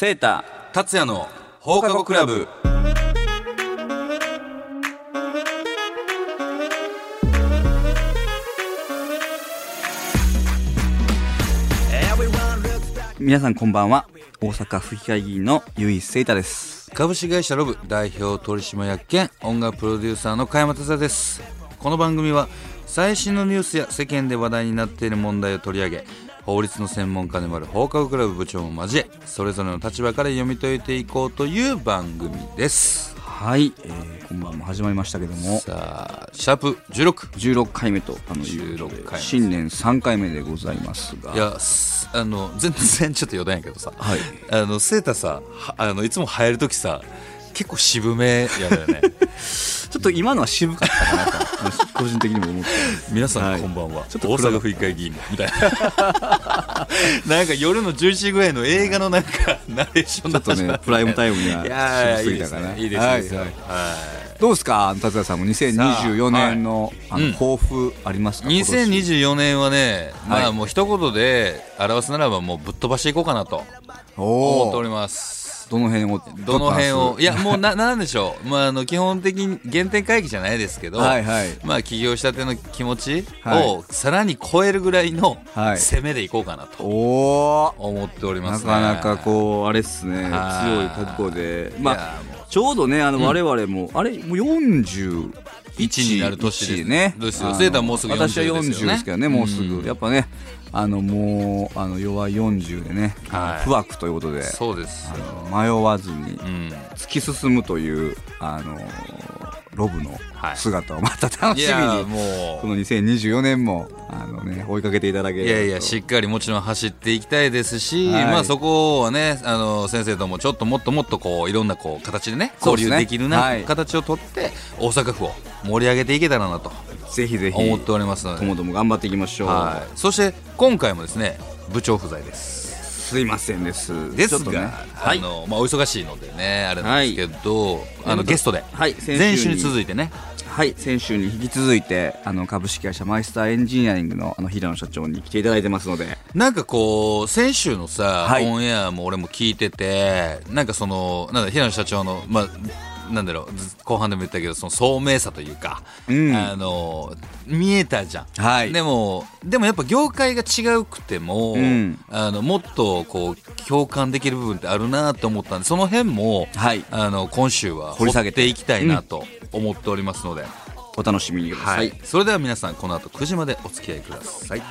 セータ達也の放課後クラブ。皆さんこんばんは。大阪府議会議員のゆいセータです。株式会社ロブ代表取締役兼音楽プロデューサーの加山達也です。この番組は最新のニュースや世間で話題になっている問題を取り上げ法律の専門家でもある放課後クラブ部長も交えそれぞれの立場から読み解いていこうという番組です。はい、えー、こんばんも始まりましたけども。さあシャープ16 16回目とあのいうことで16回目。新年3回目でございますが。いやすあの全然ちょっと余談やけどさ、はい。あのセータさはあのいつも入る時さ結構渋めやだよね。ちょっと今のは渋かったかなと個人的にも思って皆さん、はい。こんばんは。ちょっと大阪府議会議員のみたいな。なんか夜の11時ぐらいの映画のなんかナレーションちょっとねプライムタイムには渋すぎたかな。ねいいですはいいいですよはい。はどうですか達也さんも？2024年のあのうん抱負ありますか、い今年2024年はね、まはい。あもう一言で表すならばもうぶっ飛ばしていこうかなと思っておりますどの辺をどの辺をいややもうな なんでしょう、まあ、あの基本的に原点回帰じゃないですけど、はいはい。まあ、起業したての気持ちはい。をさらに超えるぐらいのはい。攻めでいこうかなと思っておりますね。なかなかこうあれっすね。はい。強い覚悟で。まあ、まあちょうどねあの我々も、あれもう41 1になる年です。ね。ですよ。セーターもうすぐ40私は40ですよね。ですけどねもうすぐ、うん。やっぱねあのもうあの弱い40でね、はい。不惑ということでそうです。迷わずにうん。突き進むというあのロブのはい。姿をまた楽しみいやに、もこの2024年もあの、ね、追いかけていただけいやいやしっかりもちろん走っていきたいですし、はい。まあそこはねあの先生ともちょっともっともっとこういろんなこう形でね。交流できるな、はい。形をとって大阪府を盛り上げていけたらなとぜひぜひ思っておりますので。ともども頑張っていきましょう、はい、そして今回もですね部長不在です。すいませんです。ですが、ね。あのまあ、お忙しいのでねあれなんですけど、あのゲストで。はい先前週にい続いてね。はい先週に引き続いてあの株式会社マイスターエンジニアリングのあの平野社長に来ていただいてますので。なんかこう先週のさ、はい。オンエアも俺も聞いててなんかそのなんだ平野社長のまあなんだろうず後半でも言ったけどその聡明さというか、うん。あの見えたじゃん、はい。でもでもやっぱ業界が違うくても、うん。あのもっとこう共感できる部分ってあるなと思ったんでその辺も、はい。あの今週は掘掘り下げて。いきたいなと思っておりますので、お楽しみにください、はい、それでは皆さんこの後9時までお付き合いください。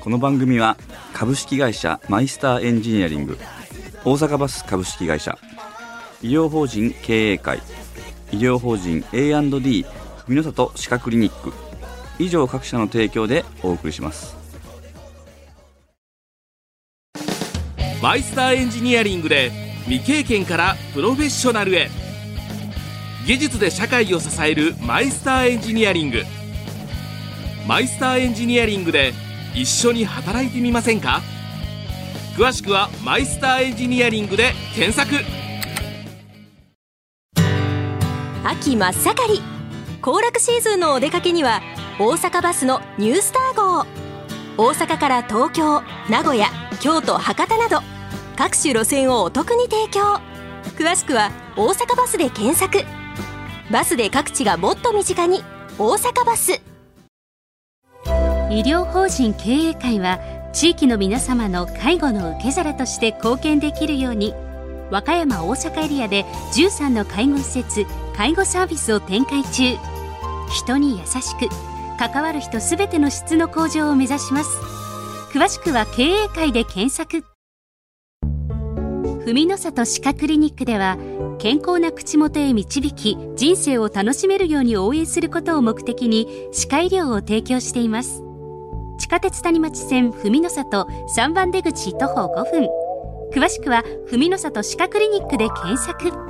この番組は株式会社マイスターエンジニアリング。大阪バス株式会社医療法人経営会。医療法人 A&D 文の里歯科クリニック。以上各社の提供でお送りします。マイスターエンジニアリングで未経験からプロフェッショナルへ。技術で社会を支えるマイスターエンジニアリング。マイスターエンジニアリングで一緒に働いてみませんか？詳しくはマイスターエンジニアリングで検索。秋真っ盛り。行楽シーズンのお出かけには大阪バスのニュースター号。大阪から東京名古屋京都博多など各種路線をお得に提供。詳しくは大阪バスで検索。バスで各地がもっと身近に大阪バス。医療法人経営会は地域の皆様の介護の受け皿として貢献できるように和歌山大阪エリアで13の介護施設介護サービスを展開中。人に優しく関わる人すべての質の向上を目指します。詳しくは経営会で検索。文の里歯科クリニックでは健康な口元へ導き人生を楽しめるように応援することを目的に歯科医療を提供しています。地下鉄谷町線文の里3番出口徒歩5分。詳しくは文の里歯科クリニックで検索。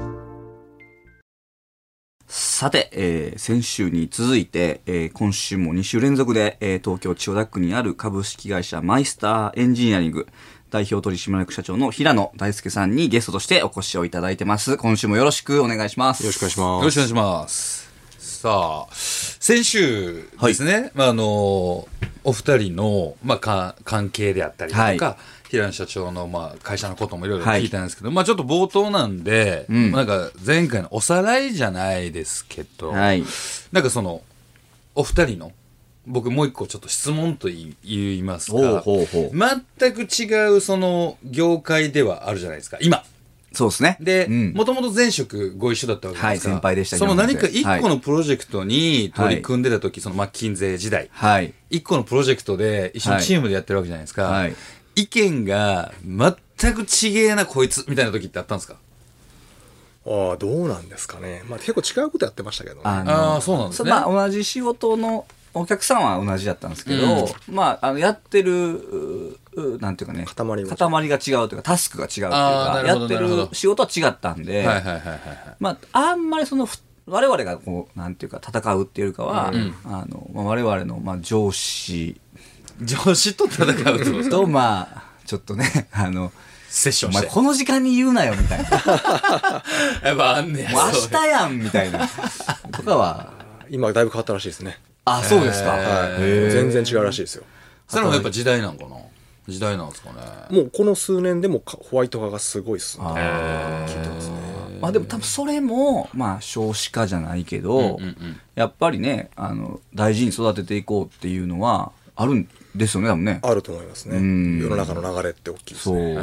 さて、えー先週に続いて、えー今週も2週連続で、えー東京千代田区にある株式会社マイスターエンジニアリング代表取締役社長の平野大輔さんにゲストとしてお越しをいただいてます。今週もよろしくお願いします。よろしくお願いします。よろしくお願いします。さあ、先週ですね、まあ、あの、お二人の、まあ、か関係であったりだとか、は平野社長の、まあ、会社のこともいろいろ聞いたんですけど、まあ、ちょっと冒頭なんで、なんか、前回のおさらいじゃないですけど、はい。なんかその、お二人の、僕もう一個ちょっと質問と言いますか、ほうほう。全く違うその業界ではあるじゃないですか、今。そうですね。でうん、もともと前職ご一緒だったわけですか。はい先輩でしたその何か一はい個のプロジェクトに取り組んでた時、そのマッキンゼー時代、はい。一個のプロジェクトで一緒にチームでやってるわけじゃないですか。はい。意見が全くちげえなこいつみたいな時ってあったんですか？ああ、どうなんですかね。まあ結構違うことやってましたけどね。あのああ、そうなんですね。まあ、同じ仕事のお客さんは同じだったんですけど、まあ、あの、やってる、ううなんていうかね、塊が違う塊が違うというか、タスクが違うというあーなか、るほどやってなるほどる仕事は違ったんで、はいはいはいはいはい。まあ、あんまりその、ふ我々がこう、なんていうか、戦うっていうよりかは、あの、まあ、我々の、まあ、上司上司と戦うってこと？と、まあ、ちょっとね、あの、セッションして。この時間に言うなよ、みたいな。やっぱあんねやもう明日やん、みたいな。とかは、今だいぶ変わったらしいですね。あ、そうですか。はい。全然違うらしいですよ。それもやっぱ時代なんかな？時代なんですかね。もうこの数年でもかホワイト化がすごい進んで聞いてますね。まあでも多分それも、まあ少子化じゃないけど、やっぱりね、あの、大事に育てていこうっていうのはあるんですよね、多分ね。あると思いますね。ん世の中の流れって大きいですそうね。。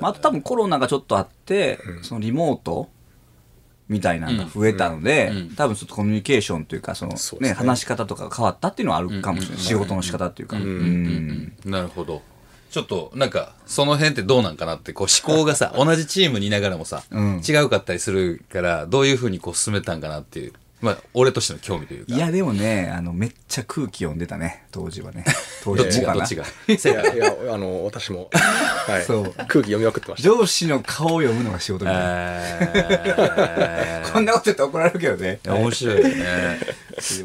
まあ、あと多分コロナがちょっとあって、そのリモートみたいなのが増えたので、多分ちょっとコミュニケーションというか、そのね、ね話し方とかが変わったっていうのはあるかもしれない。仕事の仕方っていうか。うんなるほど。ちょっと、なんか、その辺ってどうなんかなって、こう思考がさ、同じチームにいながらもさ、うん違うかったりするから、どういうふうにこう進めたんかなっていう、まあ、俺としての興味というか。いや、でもね、あの、めっちゃ空気読んでたね、当時はね。当どっちが、どっちが？いや、いや、あの、私も、はい。そう空気読みまくってました。上司の顔を読むのが仕事みたいな。えー こんなこと言って怒られるけどね。いや面白いよね。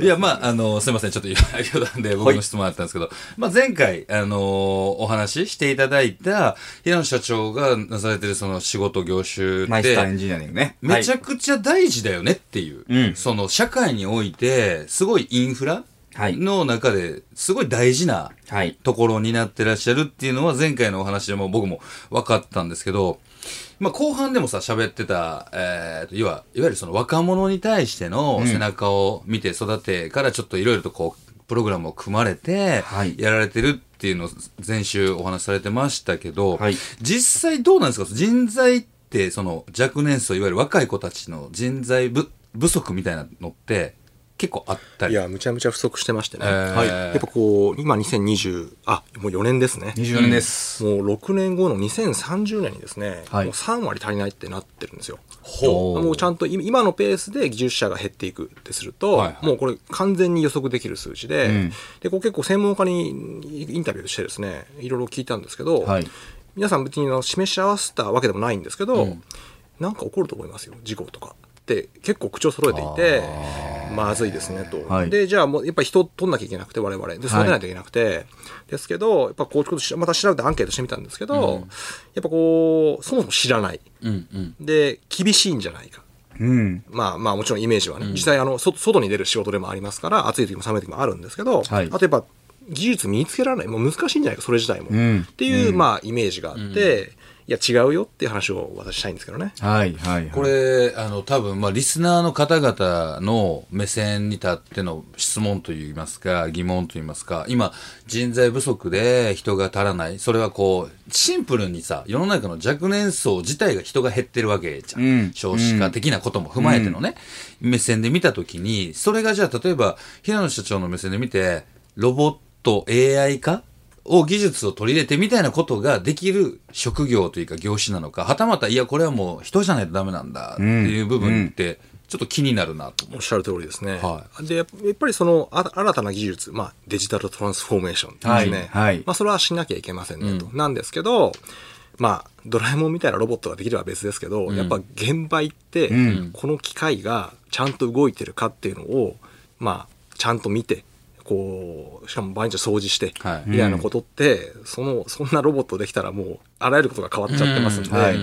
いや、まあ、あの、すいません。ちょっと余談で僕の質問あったんですけど、まあ、前回、あの、お話ししていただいた、平野社長がなされてるその仕事業種ってマイスターエン、ジニアリングね。めちゃはいくちゃ大事だよねっていう、うんその社会において、すごいインフラはいの中ですごい大事なはい。ところになってらっしゃるっていうのは前回のお話でも僕も分かったんですけど、まあ後半でもさ喋ってた、えーと、いわ、いわゆるその若者に対しての背中を見て育てからちょっといろいろとこう、プログラムを組まれてはい、やられてるっていうのを前週お話しされてましたけど、はい。実際どうなんですか？人材ってその若年層、いわゆる若い子たちの人材不不足みたいなのって結構あったり。いや、むちゃむちゃ不足してましてね。えーはい。やっぱこう、今2020、あ、もう4年ですね。24年です。もう6年後の2030年にですね、はいもう3割足りないってなってるんですよ。ほもうちゃんと今今のペースで技術者が減っていくってすると、はいはいもうこれ完全に予測できる数字で、うんでこう結構専門家にインタビューしてですね、いろいろ聞いたんですけど、はい皆さん別にあの示し合わせたわけでもないんですけど、なんか起こると思いますよ、事故とか。って結構口を揃えていて、まずいですねと。はいで、じゃあもうやっぱり人取んなきゃいけなくて、我々。で、育てないといけなくて、ですけど、やっぱこういうことしまた調べてアンケートしてみたんですけど、やっぱこう、そもそも知らない。うんうん。で、厳しいんじゃないか。うん。まあまあもちろんイメージはね、実際あの、そ外に出る仕事でもありますから、暑い時も寒い時もあるんですけど、はいあとやっぱ技術身につけられない、もう難しいんじゃないか、それ自体も。んっていう、まあイメージがあって、いや違うよっていう話を私したいんですけどね。はい、はい。これ、あの、多分、まあ、リスナーの方々の目線に立っての質問といいますか、疑問といいますか、今、人材不足で人が足らない。それはこう、シンプルにさ、世の中の若年層自体が人が減ってるわけじゃん。うん少子化的なことも踏まえてのね、目線で見たときに、それがじゃあ、例えば、平野社長の目線で見て、ロボット、AI 化？を技術を取り入れてみたいなことができる職業というか業種なのか、はたまた、いや、これはもう人じゃないとダメなんだっていう部分って、ちょっと気になるなと思う。おっしゃる通りですね。はで、やっぱりそのあ新たな技術、まあデジタルトランスフォーメーションですね。はいはいまあそれはしなきゃいけませんねと。なんですけど、まあドラえもんみたいなロボットができれば別ですけど、やっぱ現場行って、この機械がちゃんと動いてるかっていうのを、まあちゃんと見て、こう、しかも毎日掃除して、はい。みたいなことって、その、そんなロボットできたらもう、あらゆることが変わっちゃってますんで、うん。はい。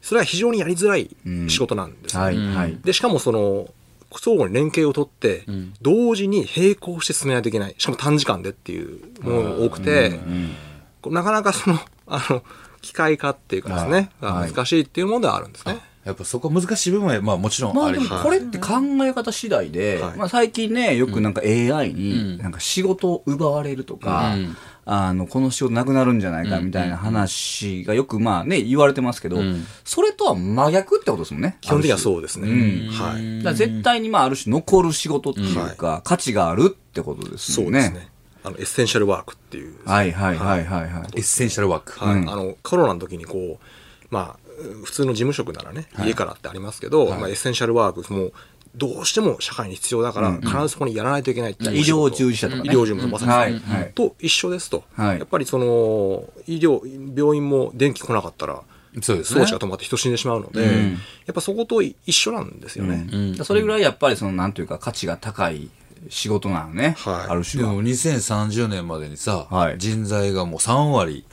それは非常にやりづらい仕事なんですね。はい、はい。で、しかもその、相互に連携を取って、同時に並行して進めないといけない。しかも短時間でっていうものが多くて、なかなかその、あの、機械化っていうかですね、はい。難しいっていうものではあるんですね。やっぱそこ難しい部分は、まあもちろんまあるあでもこれって考え方次第で、はいまあ最近ね、よくなんか AI うんになんか仕事を奪われるとか、うんあの、この仕事なくなるんじゃないかみたいな話がよくまあね、言われてますけど、うんそれとは真逆ってことですもんね。基本的にはう。そうですね。うんはい。だ絶対にまあある種残る仕事っていうか、価値があるってことですよね。そうですね。あの、エッセンシャルワークっていう。はいはいはいはいはい。エッセンシャルワーク。はい、うんあのコロナの時にこうまあ普通の事務職ならね、家からってありますけど、まあ、エッセンシャルワークもうどうしても社会に必要だから、必ずそこにやらないといけないっていう医療従事者とかね。医療従事者まさに、はい。はい。と一緒ですと、はい。やっぱりその医療病院も電気来なかったらそうですね。装置が止まって人死んでしまうので、うん。やっぱそこと一緒なんですよね。うん。それぐらいやっぱりそのなんていうか価値が高い仕事なのね。はい。ある種は。でも2030年までにさ、はい。人材がもう3割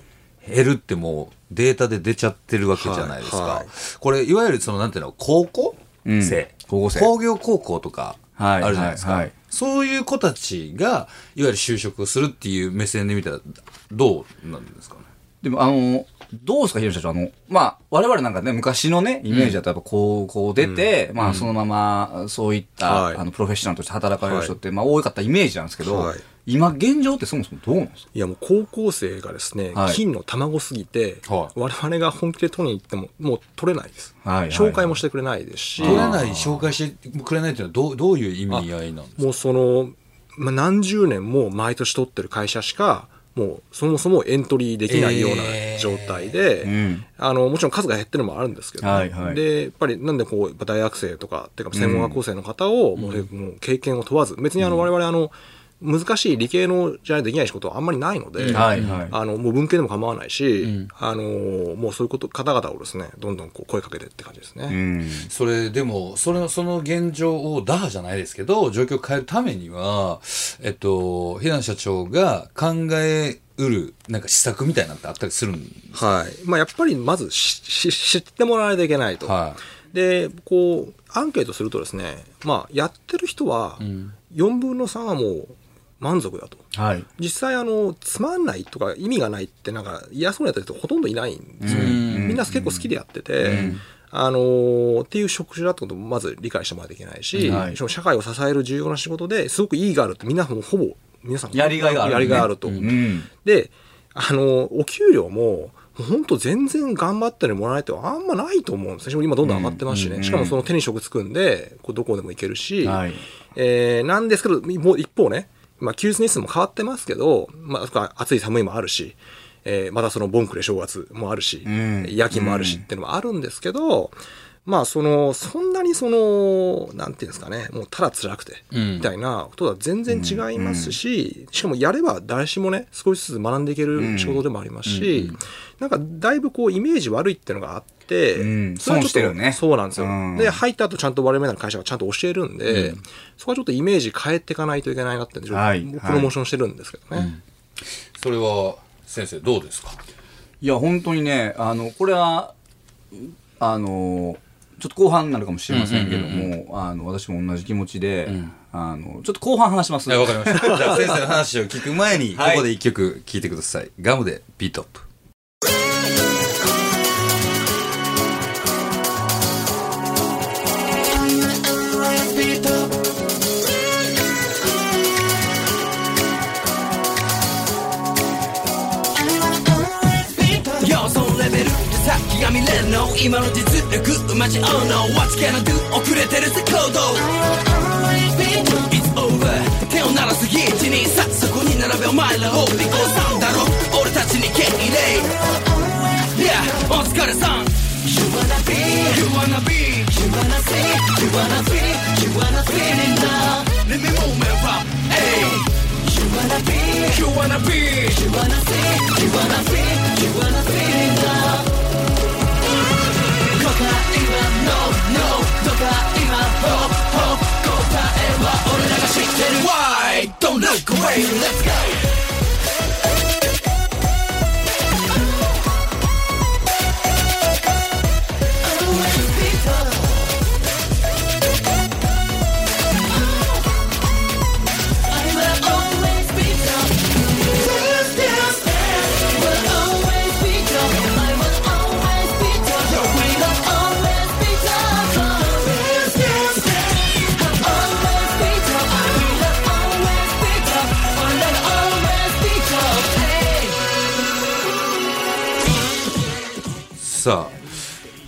減るってもうデータで出ちゃってるわけじゃないですか。はいはい。これ、いわゆるそのなんていうの、高校？うん。生、高校生。工業高校とかはいあるじゃないですか。はいはいそういう子たちが、いわゆる就職するっていう目線で見たら、どうなんですかね？でもあの、どうですか、広瀬社長？あの、まあ、我々なんかね、昔のね、イメージだとやっぱ高校出て、まあ、そのまま、そういった、はい。あの、プロフェッショナルとして働かれる人って、まあ、多かったイメージなんですけど、はい今、現状ってそもそもどうなんですか？いやもう高校生がですね、はい。金の卵すぎて、はい。我々が本気で取りに行ってももう取れないです、はいはいはい。紹介もしてくれないですし。取れない、紹介してくれないっていうのはどう、どういう意味合いなんですか？もうその、まあ、何十年も毎年取ってる会社しかもうそもそもエントリーできないような状態で、うん。あのもちろん数が減ってるのもあるんですけど、はいはい。でやっぱりなんでこう大学生とかっていうか専門学校生の方をもう,、もう経験を問わず別にあの我々あの難しい理系のじゃないとできない仕事はあんまりないので、はいはい。あのもう文系でも構わないし、あのもうそういうこと方々をですねどんどんこう声かけてって感じですね。うん。それでも、それの、その現状を打破じゃないですけど、状況を変えるためには、えっと、平野社長が考えうる、なんか施策みたいなのってあったりするんですはい。まあ、やっぱりまずしし知ってもらわないといけないと。はで、こう、アンケートするとですね、まあ、やってる人は、4分の3はもう満足だと。はい。実際、あの、つまんないとか意味がないって、なんか嫌そうなやってる人ほとんどいないんですよ。みんな結構好きでやってて、あのーっていう職種だってこともまず理解してもらわないといけないし、社会を支える重要な仕事ですごく意義があるってみんなもうほぼ、皆さんやりがいがある、ね。やりがいあると。うん。で、あの、お給料も、本当全然頑張ってるもらえてあんまないと思うんですよ。今どんどん上がってますしね。しかもその手に職つくんで、こうどこでも行けるし、はいえーなんですけど、もう一方ね、まあ、休日日数も変わってますけど、まあ、暑い寒いもあるし、えーまたそのボンクレ正月もあるし、ん。夜勤もあるしっていうのもあるんですけど、まあ、その、そんなにその、なんていうんですかね、もうただ辛くて、うん。みたいなことは全然違いますし、しかもやれば誰しもね、少しずつ学んでいける仕事でもありますし、なんかだいぶこうイメージ悪いっていうのがあって、うん。それはちょっと損してるね。そうなんですよ。うん。で、入った後ちゃんと我々の会社がちゃんと教えるんで、そこはちょっとイメージ変えていかないといけないなって、ちょっとはい。プロモーションしてるんですけどね。それは、先生どうですか？いや、本当にね、あの、これは、あの、ちょっと後半になるかもしれませんけども、あの、私も同じ気持ちで、あの、ちょっと後半話します。はい、わかりました。じゃあ先生の話を聞く前に、こはいこで一曲聴いてください。ガムでビートアップ。Oh no What can I do 遅れてるぜ行動 It's over 手を鳴らすギーチにさそこに並べお前らホーリーゴーさんだろ俺たちに敬礼 Yeah お疲れさん You wanna be You wanna be You wanna see You wanna be You wanna feel it now Let me move my pop Hey You wanna be You wanna be You wanna see You wanna feel You wanna feel it now 答えは No No とか今 Ho Ho 答えは俺らが知ってる Why Don't look away Let's go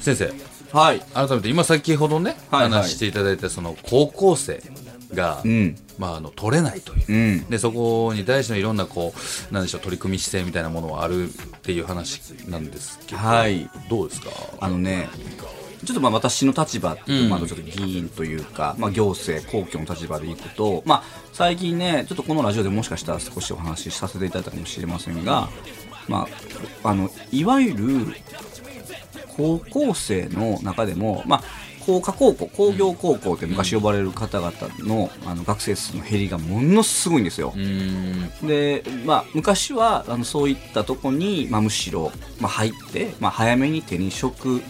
先生はい。改めて今先ほどね、はいはい話していただいたその高校生が、んまあ、あの取れないという、うん。でそこに対してのいろんなこうなんでしょう取り組み姿勢みたいなものはあるっていう話なんですけど、はい。どうですか？あのね、ちょっとまあ私の立場っていうと、うんまあちょっと議員というか、まあ行政、公共の立場でいくと、まあ最近ね、ちょっとこのラジオでもしかしたら少しお話しさせていただいたかもしれませんが、まあ、あの、いわゆる高校生の中でも、まあ、工科高校、工業高校って昔呼ばれる方々の,、あの学生数の減りがものすごいんですよ。で、まあ、昔はあのそういったとこに、まあ、むしろ、まあ、入って、まあ、早めに手に職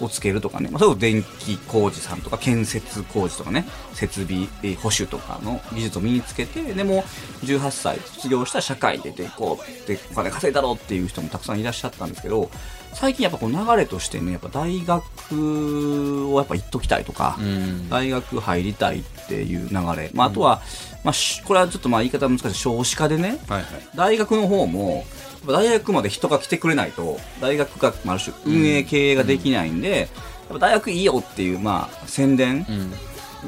をつけるとかね、まあ、それこそ電気工事さんとか建設工事とかね設備えー保守とかの技術を身につけてでも18歳卒業したら社会に出ていこうってお金稼いだろうっていう人もたくさんいらっしゃったんですけど最近やっぱこの流れとしてねやっぱ大学をやっぱ行っときたいとか、うん。大学入りたいっていう流れ、まあ、あとは、まあ、しこれはちょっとまあ言い方難しい少子化でねはいはい。大学の方も大学まで人が来てくれないと大学がまあある種運営経営ができないんで、やっぱ大学いいよっていうまあ宣伝うん。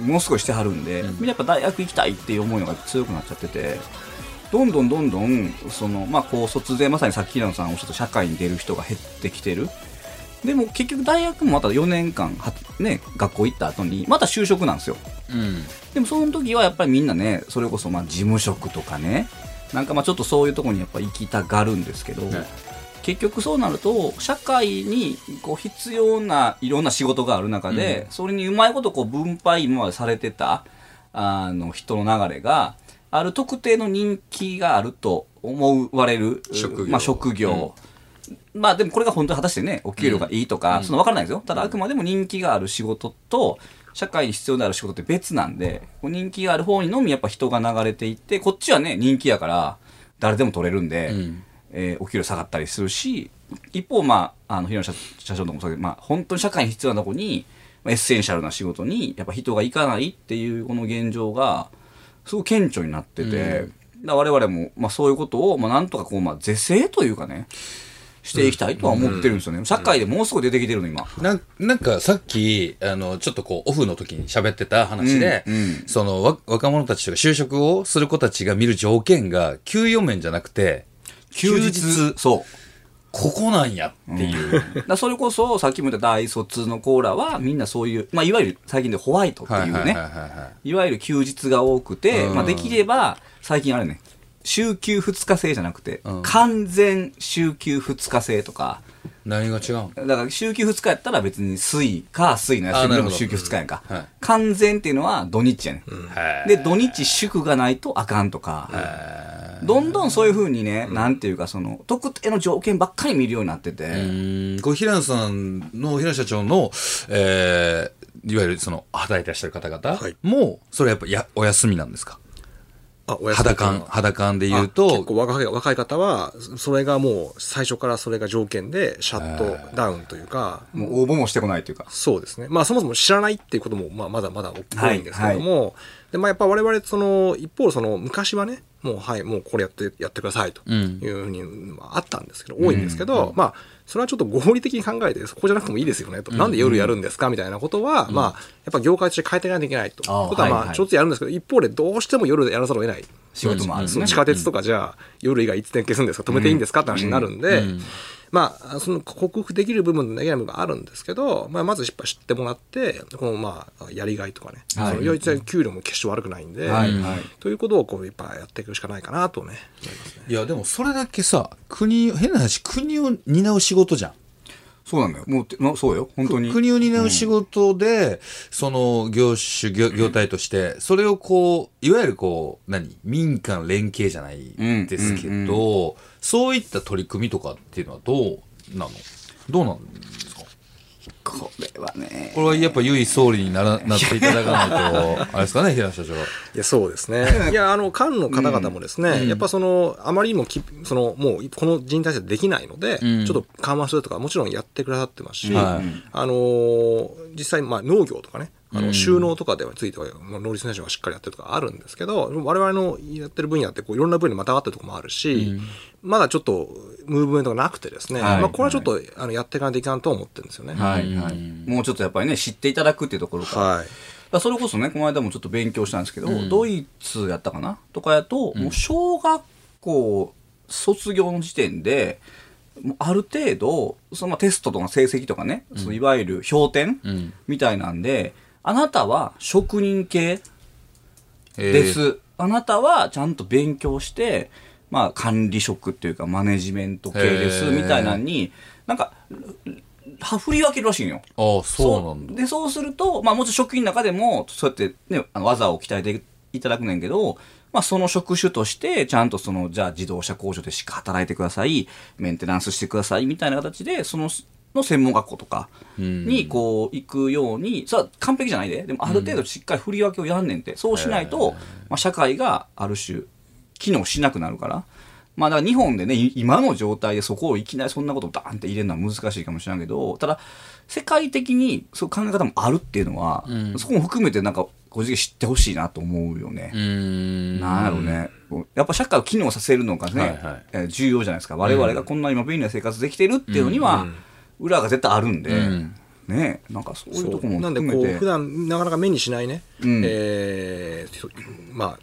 ものすごいしてはるんで、みんなやっぱ大学行きたいっていう思いのが強くなっちゃっててどんどんどんどんその、まあ、高卒でまさにさっき平野さんおっしゃった社会に出る人が減ってきてる。でも結局大学もまた4年間は、ね、学校行った後にまた就職なんですよ。うん。でもその時はやっぱりみんなねそれこそまあ事務職とかねなんかまあちょっとそういうところにやっぱ行きたがるんですけど、ね。結局そうなると社会にこう必要ないろんな仕事がある中で、それにうまいことこう分配今までされてたあの人の流れがある特定の人気があると思われる職業。まあ、職業、まあでもこれが本当に果たしてね、お給料がいいとか、その分からないですよ。ただあくまでも人気がある仕事と、社会に必要である仕事って別なんで、人気がある方にのみやっぱ人が流れていって、こっちはね、人気やから、誰でも取れるんで、ん。えーお給料下がったりするし、一方、まあ、あの、平野社社長ともそうだけど、まあ、本当に社会に必要なとこに、まあエッセンシャルな仕事に、やっぱ人が行かないっていうこの現状が、すごく顕著になってて、だから我々も、まあそういうことを、まあなんとかこう、まあ是正というかね、していきたいとは思ってるんですよね。社会でもうすぐ出てきてるの、今。なんなんかさっき、あの、ちょっとこう、オフの時に喋ってた話で、うんうんそのわ若者たちとか就職をする子たちが見る条件が、給与面じゃなくて、休日、そう。ここなんやっていう。だからそれこそ、さっきも言った大卒のコーラは、みんなそういう、まあ、いわゆる最近でホワイトっていうね、はいわゆる休日が多くて、うん。まあ、できれば、最近あれね、週休2日制じゃなくて、うん。完全週休2日制とか、何が違うのだから週休2日やったら別に水、か水の休みでも週休2日やんか。はい。完全っていうのは土日やね、はいで、土日祝がないとあかんとか、どんどんそういう風にね、なんていうかその、特定の条件ばっかり見るようになってて、うーん。これ平野さんの平野社長の、えー、いわゆるその働いてらっしゃる方々はい。も、それはやっぱやお休みなんですか？肌感肌感で言うあ結と構若い若い方は、それがもう最初からそれが条件でシャットダウンというか、もう応募もしてこないというか。そうですね。まあそもそも知らないっていうことも、まあまだまだ多いんですけども、で、まあやっぱ我々その、一方その昔はね、もうはい、もうこれやって、やってくださいとうん。いうふうに、まああったんですけど、多いんですけど、まあ、それはちょっと合理的に考えて、そこじゃなくてもいいですよねと。なんで夜やるんですかみたいなことは、まあ、やっぱ業界として変えていかないといけないと。ことはまあ、ちょっとやるんですけど、一方でどうしても夜やらざるを得ない。仕事もあるねその地下鉄とかじゃあ、夜以外いつ点消すんですか？止めていいんですか？って話になるんで、まあ、その克服できる部分とできない部分があるんですけど、まあ、まずやっぱ知ってもらって、このまあ、やりがいとかね、はい。その要は給料も決して悪くないんで、はい。はい。ということをこう、やっぱやっていくしかないかなとね、思いね。いやでもそれだけさ国変な話国を担う仕事じゃん。そうなんだよ。もうて、まそうよ。本当に。国を担う仕事で、その業種業業態としてそれをこういわゆるこう何？民間連携じゃないですけど、うん。うんそういった取り組みとかっていうのはどうなの？どうなんですか？これはね。これはやっぱ唯一総理にならなっていただかないとあれですかね？平野社長いや、そうですね。いや、あの、官の方々もですね、やっぱその、あまりにもき、その、もう、この人体制できないので、うん。ちょっと緩和するとか、もちろんやってくださってますし、はい。あのー実際、まあ、農業とかね、あの収納とかではついては、まあ、農林水産省がしっかりやってるとかあるんですけど、我々のやってる分野ってこういろんな分野にまたがってるところもあるし、まだちょっとムーブメントがなくてですね、はい。まあ、これはちょっと、あのやっていかないといかんと思ってるんですよね。はい。はい。もうちょっとやっぱりね、知っていただくっていうところから。はい。それこそね、この間もちょっと勉強したんですけど、ドイツやったかなとかやと、もう小学校卒業の時点で、もうある程度、そのまあテストとか成績とかね、そのいわゆる評点ん。みたいなんで、あなたは職人系えーです。あなたはちゃんと勉強して、まあ管理職っていうかマネジメント系ですみたいなのに、なんか、は振り分けるらしいんよ。ああ、そうなんだ。で、そうすると、まあもちろん職員の中でも、そうやってね、あの技を鍛えていただくねんけど、まあその職種として、ちゃんとその、じゃあ自動車工場でしか働いてください、メンテナンスしてください、みたいな形で、その、の専門学校とかにこう行くように、さあ完璧じゃないで、でもある程度しっかり振り分けをやんねんって、そうしないと、まあ社会がある種、機能しなくなるから。まあだから日本でね、い今の状態でそこをいきなりそんなことをダーンって入れるのは難しいかもしれないけど、ただ、世界的にそういう考え方もあるっていうのは、そこも含めてなんか、個人的に知ってほしいなと思うよね。うーん。なんやろうね。やっぱ社会を機能させるのがね、はいはいえー重要じゃないですか。我々がこんな今便利な生活できてるっていうのには、裏が絶対あるんで、ん。ねなんかそういうとこもなんで。こう普段なかなか目にしないね、うん。えーそまあ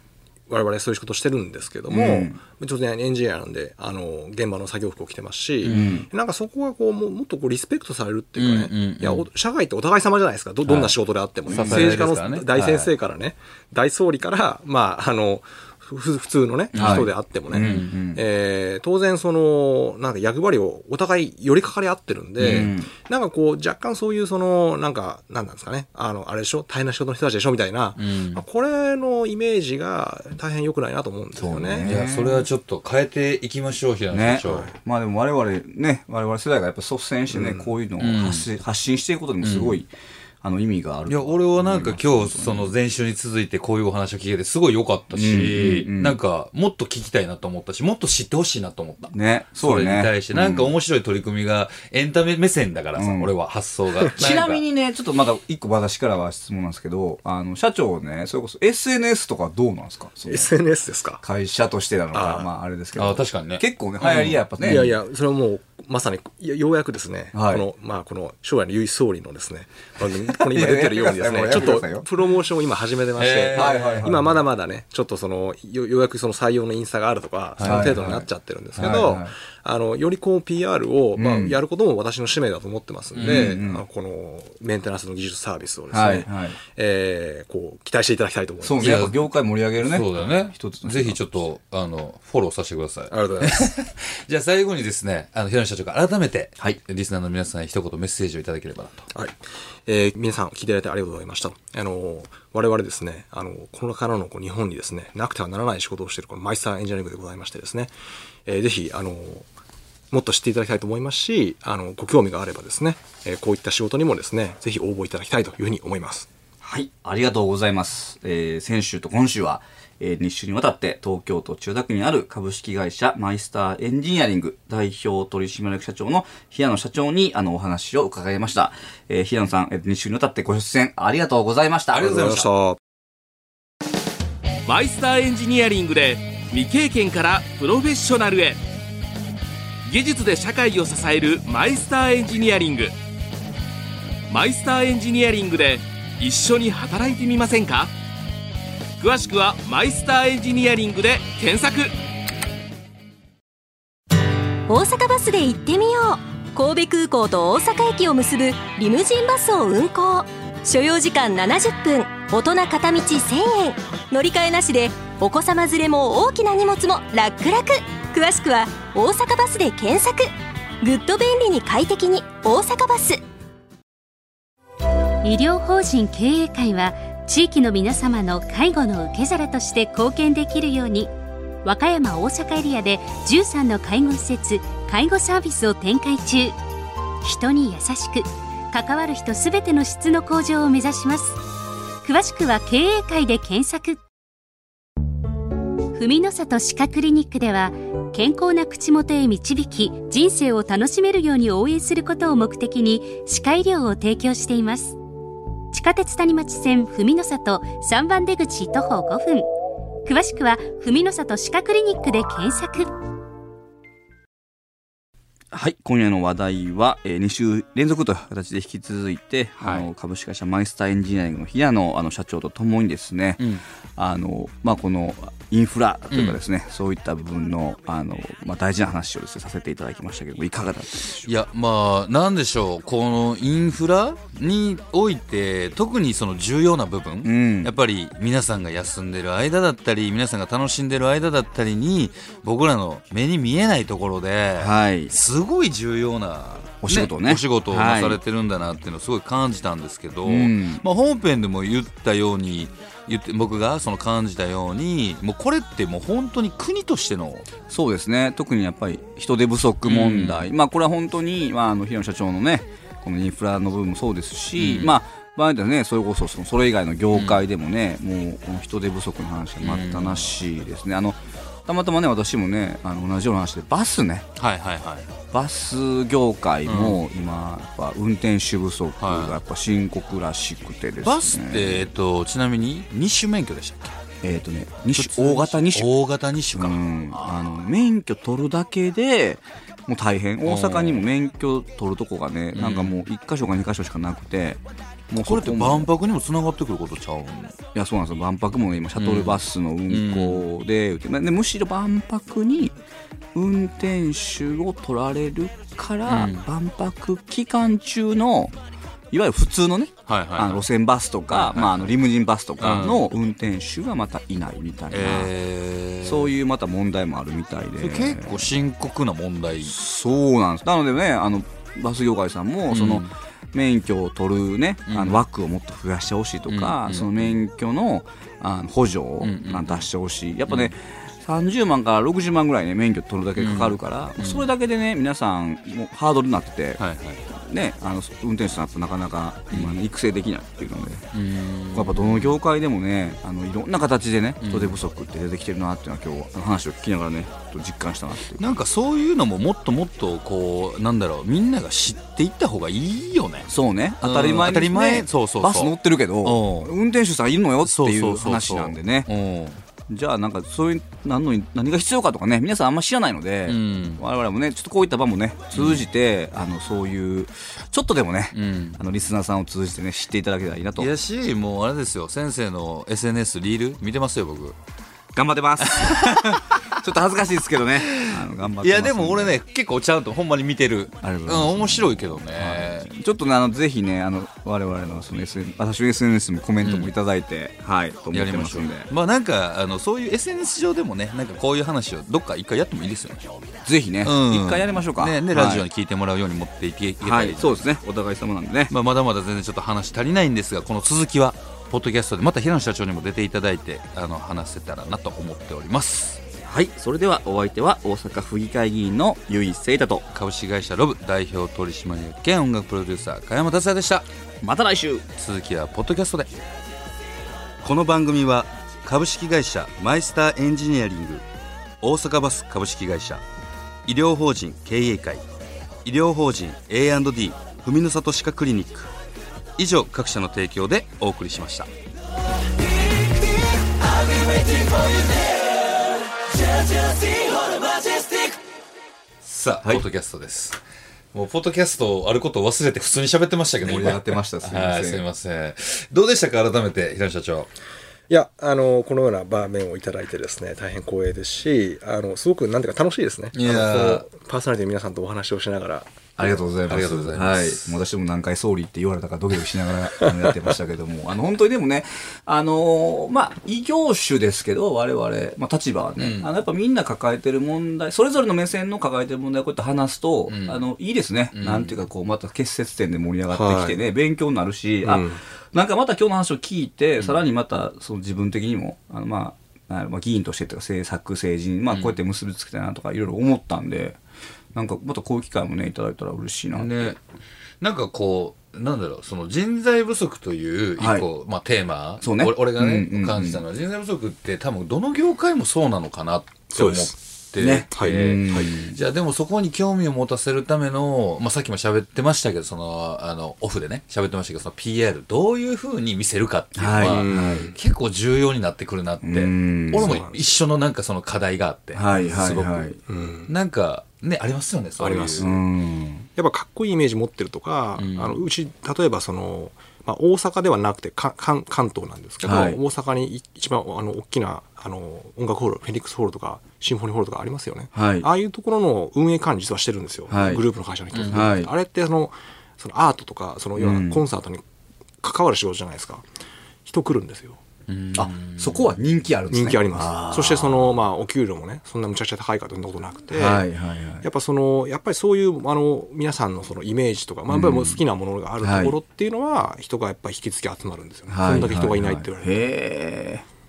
我々そういう仕事してるんですけども、うん。ちょっとねエンジニアなんであの現場の作業服を着てますし、ん。なんかそこがこうももっとこうリスペクトされるっていうかね、うんうんうん。いやお社会ってお互い様じゃないですか。どどんな仕事であっても、はい政治家の大先生からね、大総理からまああのふ普通のね、はい。人であってもね、うんうん。えー当然その、なんか役割をお互い寄りかかり合ってるんで、うん。なんかこう若干そういうその、なんか、なんなんですかね、あの、あれでしょ？大変な仕事の人たちでしょ？みたいな、ん。まあこれのイメージが大変良くないなと思うんですよそうね。いや、それはちょっと変えていきましょう、平野ね社長。、まあでも我々ね、我々世代がやっぱ率先してね、こういうのを発信,、発信していくことにもすごい、あの意味があるいや、俺はなんか今日、その前週に続いてこういうお話を聞けてすごい良かったし、うんうんうんなんかもっと聞きたいなと思ったし、もっと知ってほしいなと思った。ね、それにね対して、なんか面白い取り組みが、エンタメ目線だからさ、うん俺は発想が。ちなみに、にね、ちょっとまだ一個私からは質問なんですけど、あの、社長ね、それこそ SNS とかどうなんですか？SNS ですか？会社としてなのかまああれですけど。あ確かにね結構ね、流行りやっぱね。いやいや、それはもう、まさに、ようやくですね、はい。この、まあ、この、将来の唯一総理のですね、この今出てるようにですね、いちょっとプロモーションを今始めてまして今まだまだね、ちょっとその、よようやくその採用のインスタがあるとか、その程度になっちゃってるんですけどあの、よりこう PR を、まあ、うんやることも私の使命だと思ってますんで、うんうんあのこの、メンテナンスの技術サービスをですね、はいはいえーこう、期待していただきたいと思います。そうね、いややっぱ業界盛り上げるね。そうだよね。一つのぜひちょっと、あの、フォローさせてください。ありがとうございます。じゃあ最後にですね、あの、平野社長から改めて、はいリスナーの皆さんに一言メッセージをいただければなと。はい。えー皆さん聞いていただいてありがとうございました。あの、我々ですね、あの、このからのこう日本にですね、なくてはならない仕事をしているこのマイスターエンジニアリングでございましてですね、えーぜひ、あの、もっと知っていただきたいと思いますし、あの、ご興味があればですね、えーこういった仕事にもですね、ぜひ応募いただきたいというふうに思います。はい、ありがとうございます。えー先週と今週は、え2週にわたって東京都千代田区にある株式会社マイスターエンジニアリング代表取締役社長の平野社長にあのお話を伺いました。えー平野さん、え2週にわたってご出演。ありがとうございましたありがとうございました。マイスターエンジニアリングで未経験からプロフェッショナルへ技術で社会を支えるマイスターエンジニアリングマイスターエンジニアリングで一緒に働いてみませんか？詳しくはマイスターエンジニアリングで検索。大阪バスで行ってみよう。神戸空港と大阪駅を結ぶリムジンバスを運行。所要時間70分。大人片道1000円。乗り換えなしでお子様連れも大きな荷物も楽々。詳しくは「大阪バス」で検索。ぐっと便利に快適に大阪バス。医療法人経営会は地域の皆様の介護の受け皿として貢献できるように和歌山大阪エリアで13の介護施設介護サービスを展開中。人に優しく関わる人すべての質の向上を目指します。詳しくは経営会で検索。文の里歯科クリニックでは健康な口元へ導き人生を楽しめるように応援することを目的に歯科医療を提供しています。地下鉄谷町線文の里3番出口徒歩5分。詳しくは文の里歯科クリニックで検索。はい、今夜の話題は、えー、2週連続という形で引き続いて、はい。あの株式会社マイスターエンジニアリングの平野あの社長とともにですね、ん。あのまあ、このインフラというかですね、そういった部分のあの、まあ、大事な話をです、ね、させていただきましたけどもいかがだったでしょういやまあなんでしょうこのインフラにおいて特にその重要な部分、うん。やっぱり皆さんが休んでる間だったり皆さんが楽しんでる間だったりに僕らの目に見えないところで、はい。すごい重要な、お仕事をね。お仕事をなされてるんだなっていうのをすごい感じたんですけど、うん。まあ、本編でも言ったように言って僕がその感じたようにもうこれってもう本当に国としてのそうですね。特にやっぱり人手不足問題、まあこれは本当に、まあ、あの平野社長のねこのインフラの部分もそうですし、うん。まあ場合によってはねそれこそそのそれ以外の業界でもね、もうこの人手不足の話は待ったなしですね、あのたまたまね私もねあの同じような話でバスね。はいはいはい。バス業界も今やっぱ運転手不足がやっぱ深刻らしくてですね、バスって、えっと、ちなみに二種免許でしたっけ？えっ、とね二種大型二種。大型二種か、うん、あの免許取るだけでもう大変。大阪にも免許取るとこがね、なんかもう1箇所か2箇所しかなくてもうこれって万博にもつながってくることちゃうん？いやそうなんですよ。万博もね今シャトルバスの運行で,、でむしろ万博に運転手を取られるから、うん。万博期間中のいわゆる普通のね、はいはいはい。あの路線バスとか、はいはいまあ、あのリムジンバスとかの運転手がまたいないみたいな、えー、そういうまた問題もあるみたいで。結構深刻な問題。そうなんです。なのでねあのバス業界さんもその、うん免許を取るね、あうん。の枠をもっと増やしてほしいとか、うんその免許のあの補助を出してほしい、やっぱね、30万から60万ぐらいね免許取るだけかかるから、それだけでね皆さんもうハードルになってて、はいはいね、あの運転手さんやっぱなかなか今、ね、育成できないっていうので、うん。やっぱどの業界でもねあのいろんな形でね人手不足って出てきてるなっていうのは今日話を聞きながらねと実感したなっていう。なんかそういうのももっともっとこうなんだろうみんなが知っていった方がいいよね。そうね。当たり前に、ね当たり前。そうそうバス乗ってるけどうん。運転手さんいるのよっていう。話なんでね。うんじゃあなんかそういうなんのに何が必要かとかね皆さんあんま知らないので、うん。我々もねちょっとこういった場もね通じて、あのそういうちょっとでもね、うん。あのリスナーさんを通じてね知っていただけたらいいなと。いやしもうあれですよ。先生の SNS リール見てますよ僕。頑張ってます ちょっと恥ずかしいですけどね。いやでも俺ね結構ちゃんとほんまに見てる。うん面白いけどね、ちょっとねあのぜひねあの我々のその SN 私の SNS もコメントもいただいて、はいと思やりってまんで。まあなんかあのそういう SNS 上でもねなんかこういう話をどっか一回やってもいいですよね。ぜひね、うん。一回やりましょうか。ねねはいラジオに聞いてもらうように持っていけいけたらはいそうですね。お互い様なんでね。まあ、まだまだ全然ちょっと話足りないんですがこの続きはポッドキャストでまた平野社長にも出ていただいてあの話せたらなと思っておりますはいそれではお相手は大阪府議会議員の由井聖太と株式会社ロブ代表取締役兼音楽プロデューサー加山達也でした。また来週。続きはポッドキャストで。この番組は株式会社マイスターエンジニアリング大阪バス株式会社医療法人経営会医療法人 A&D 文の里歯科クリニック以上各社の提供でお送りしましたさあ、ポッドキャストです。もうポッドキャストあることを忘れて普通に喋ってましたけど盛り上がってました。すいません。はいすいません。どうでしたか？改めて平野社長いや、あの、このような場面をいただいてですね、大変光栄ですし、あの、すごく、なんていうか楽しいですね。いやー。あのこうパーソナリティの皆さんとお話をしながら、ありがとうございます。ありがとうございます。はい。私も何回総理って言われたかドキドキしながら やってましたけども、あの、本当にでもね、あのーまあ、異業種ですけど、我々、まあ、立場はね、うん。あの、やっぱみんな抱えてる問題、それぞれの目線の抱えてる問題をこうやって話すと、ん。あの、いいですね。ん。なんていうか、こう、また結節点で盛り上がってきてね、勉強になるし、あうん、なんかまた今日の話を聞いて、さらにまた、その自分的にも、あの、まあ、まあ、議員としてとか政策政治に、まあ、こうやって結びつけたいなとかいろいろ思ったんで、なんかまたこういう機会もねいただいたら嬉しいなって。ね。なんかこうなんだろうその人材不足という一個、まあ、テーマそうね。俺俺がね、うんうんうん感じたのは人材不足って多分どの業界もそうなのかなって思っって、ね。はい。じゃあでもそこに興味を持たせるための、まあ、さっきも喋ってましたけど、その、あの、オフでね、喋ってましたけど、その PR、どういう風に見せるかっていうのは、はい。結構重要になってくるなって、ん。俺も一緒のなんかその課題があって、はい。はい。すごく、はいなんか、ね、ありますよね、そういう。あります。うん。やっぱかっこいいイメージ持ってるとか、うん。あのうち例えばその、まあ、大阪ではなくてか関関東なんですけど、はい。大阪にい一番あの大きなあの音楽ホールフェニックスホールとかシンフォニーホールとかありますよね、はい。ああいうところの運営管理実はしてるんですよ、はい。グループの会社の人。と、はい。あれってあのそのアートとかその要はうん。コンサートに関わる仕事じゃないですか。人来るんですよあそこは人気あるんですね。人気あります。そしてそのまあお給料もねそんなむちゃくちゃ高いかとそんなことなくて、はいはいはい。やっぱそのやっぱりそういうあの皆さんのそのイメージとか、まあ、やっぱり好きなものがあるところっていうのは、人がやっぱり引き付け集まるんですよね、はい。そんだけ人がいないって言われると、はいはいへえ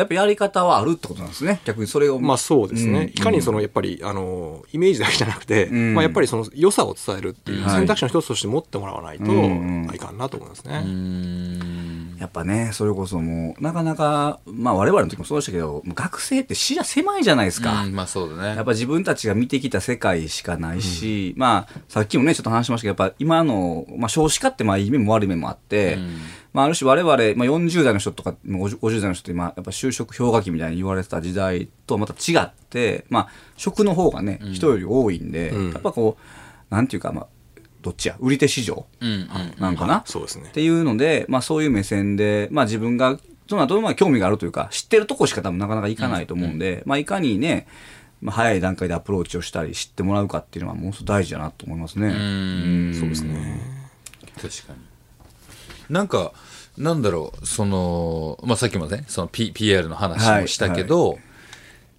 やっぱやり方はあるってことなんですね。逆にそれを。まあそうですね、うんいかにそのやっぱりあのイメージだけじゃなくて、ん。まあ、やっぱりその良さを伝えるっていうはい。選択肢の一つとして持ってもらわないと、うんいかんなと思いますね。うん。やっぱね、それこそもう、なかなか、まあ我々の時もそうでしたけど、学生って視野狭いじゃないですか。うんまあそうだね。やっぱ自分たちが見てきた世界しかないし、まあ、さっきもね、ちょっと話しましたけど、やっぱ今の、まあ少子化ってまあいい面も悪い面もあって、まあある種我々、まあ40代の人とか50 50代の人って今、やっぱ就職氷河期みたいに言われてた時代とまた違って、まあ職の方がね、人より多いんで、んやっぱこう、なんていうか、まあ、どっちや売り手市場。なんかな、そうですねっていうので、まあそういう目線で、まあ自分が、その後まあ興味があるというか、知ってるとこしか多分なかなかいかないと思うんで、まあいかにね、まあ早い段階でアプローチをしたり知ってもらうかっていうのはものすごく大事だなと思いますね。うんそうですね。確かに。なんか、なんだろう、その、まあ、さっきもね、その P、PR の話もしたけど、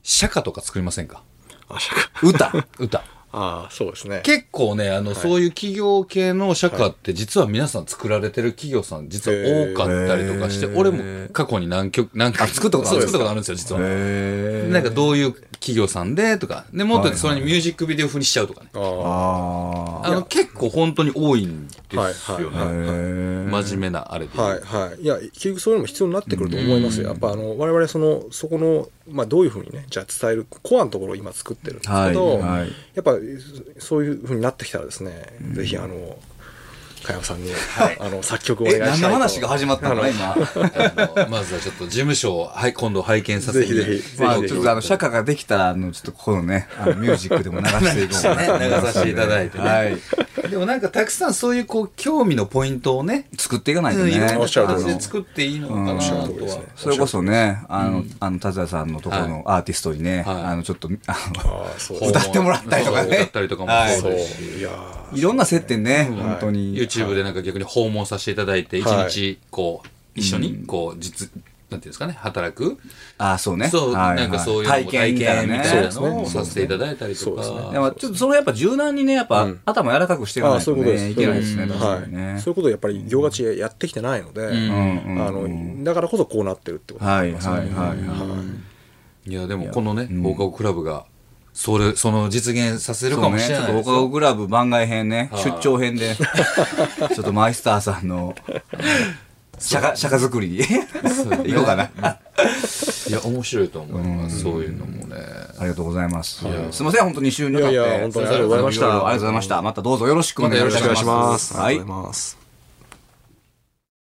釈迦とか作りませんか？あ、社会歌 歌。ああ、そうですね。結構ね、あの、そういう企業系の社歌って実は皆さん作られてる企業さん実は多かったりとかして、俺も過去に何曲、何曲、作ったことあるそう作ったことあるんですよ、実は。へなんかどういう企業さんでとか、で、もっとそれにミュージックビデオ風にしちゃうとかね。あああの、結構本当に多いんですよはいはい真面目なあれで。あ。はいはい。いや、結局そういうのも必要になってくると思いますよ。やっぱあの、我々その、そこの、まあどういうふうにね、じゃあ伝える、コアのところを今作ってるんですけど、はいはいやっぱそそういうふうになってきたらですね、ぜひあの、加山さんに、あの、作曲をおえ、願いしたいと。何の話が始まったのかな、今？あ のまずはちょっと事務所を、はい、今度拝見させてぜひぜひ。まあ、ちょっとあの、社歌ができたの、ちょっとここのね、あの、ミュージックでも流していこう 流させていただいてね。はい。でもなんかたくさんそういうこう興味のポイントをね、作っていかないとうんいろんね。なおっしゃるで作っていいのかなうん。とは。それこそね、あの、あの、達也さんのところのアーティストにね、はい。あの、ちょっと、あの、歌ってもらったりとかそう歌ねったりとかもはいそう。ですし、い。やーいろんな接点ね、本当に。YouTube でなんか逆に訪問させていただいて、一はい日こう、一緒にこう、実、なんていうんですかね、働く。ああ、そうね。そう、はいなんかそういうの体験みたいなね。験みたいなそうですねのをさせていただいたりとか。そうですねでもちょっとそれやっぱ柔軟にね、やっぱ、うん頭柔らかくしていかあないとあそういうことです。ね、いけないですね、うん確かにね。はい。そういうことをやっぱり行がちやってきてないので、んあうんの、だからこそこうなってるってことはい、はい。はいいや、でもこのね、放課後クラブが、それ、その実現させるかもしれないそうね、ちょっと放課後クラブ番外編ね、出張編で、ちょっとマイスターさんの、釈迦、釈迦作りに行こうかな。いや、面白いと思います。そういうのもね。ありがとうございます。すいません、本当に一週にわたって。いやいや本当にありがとうございましたありがとうございました。またどうぞよろしくお願いします。よろしくお願いします。はい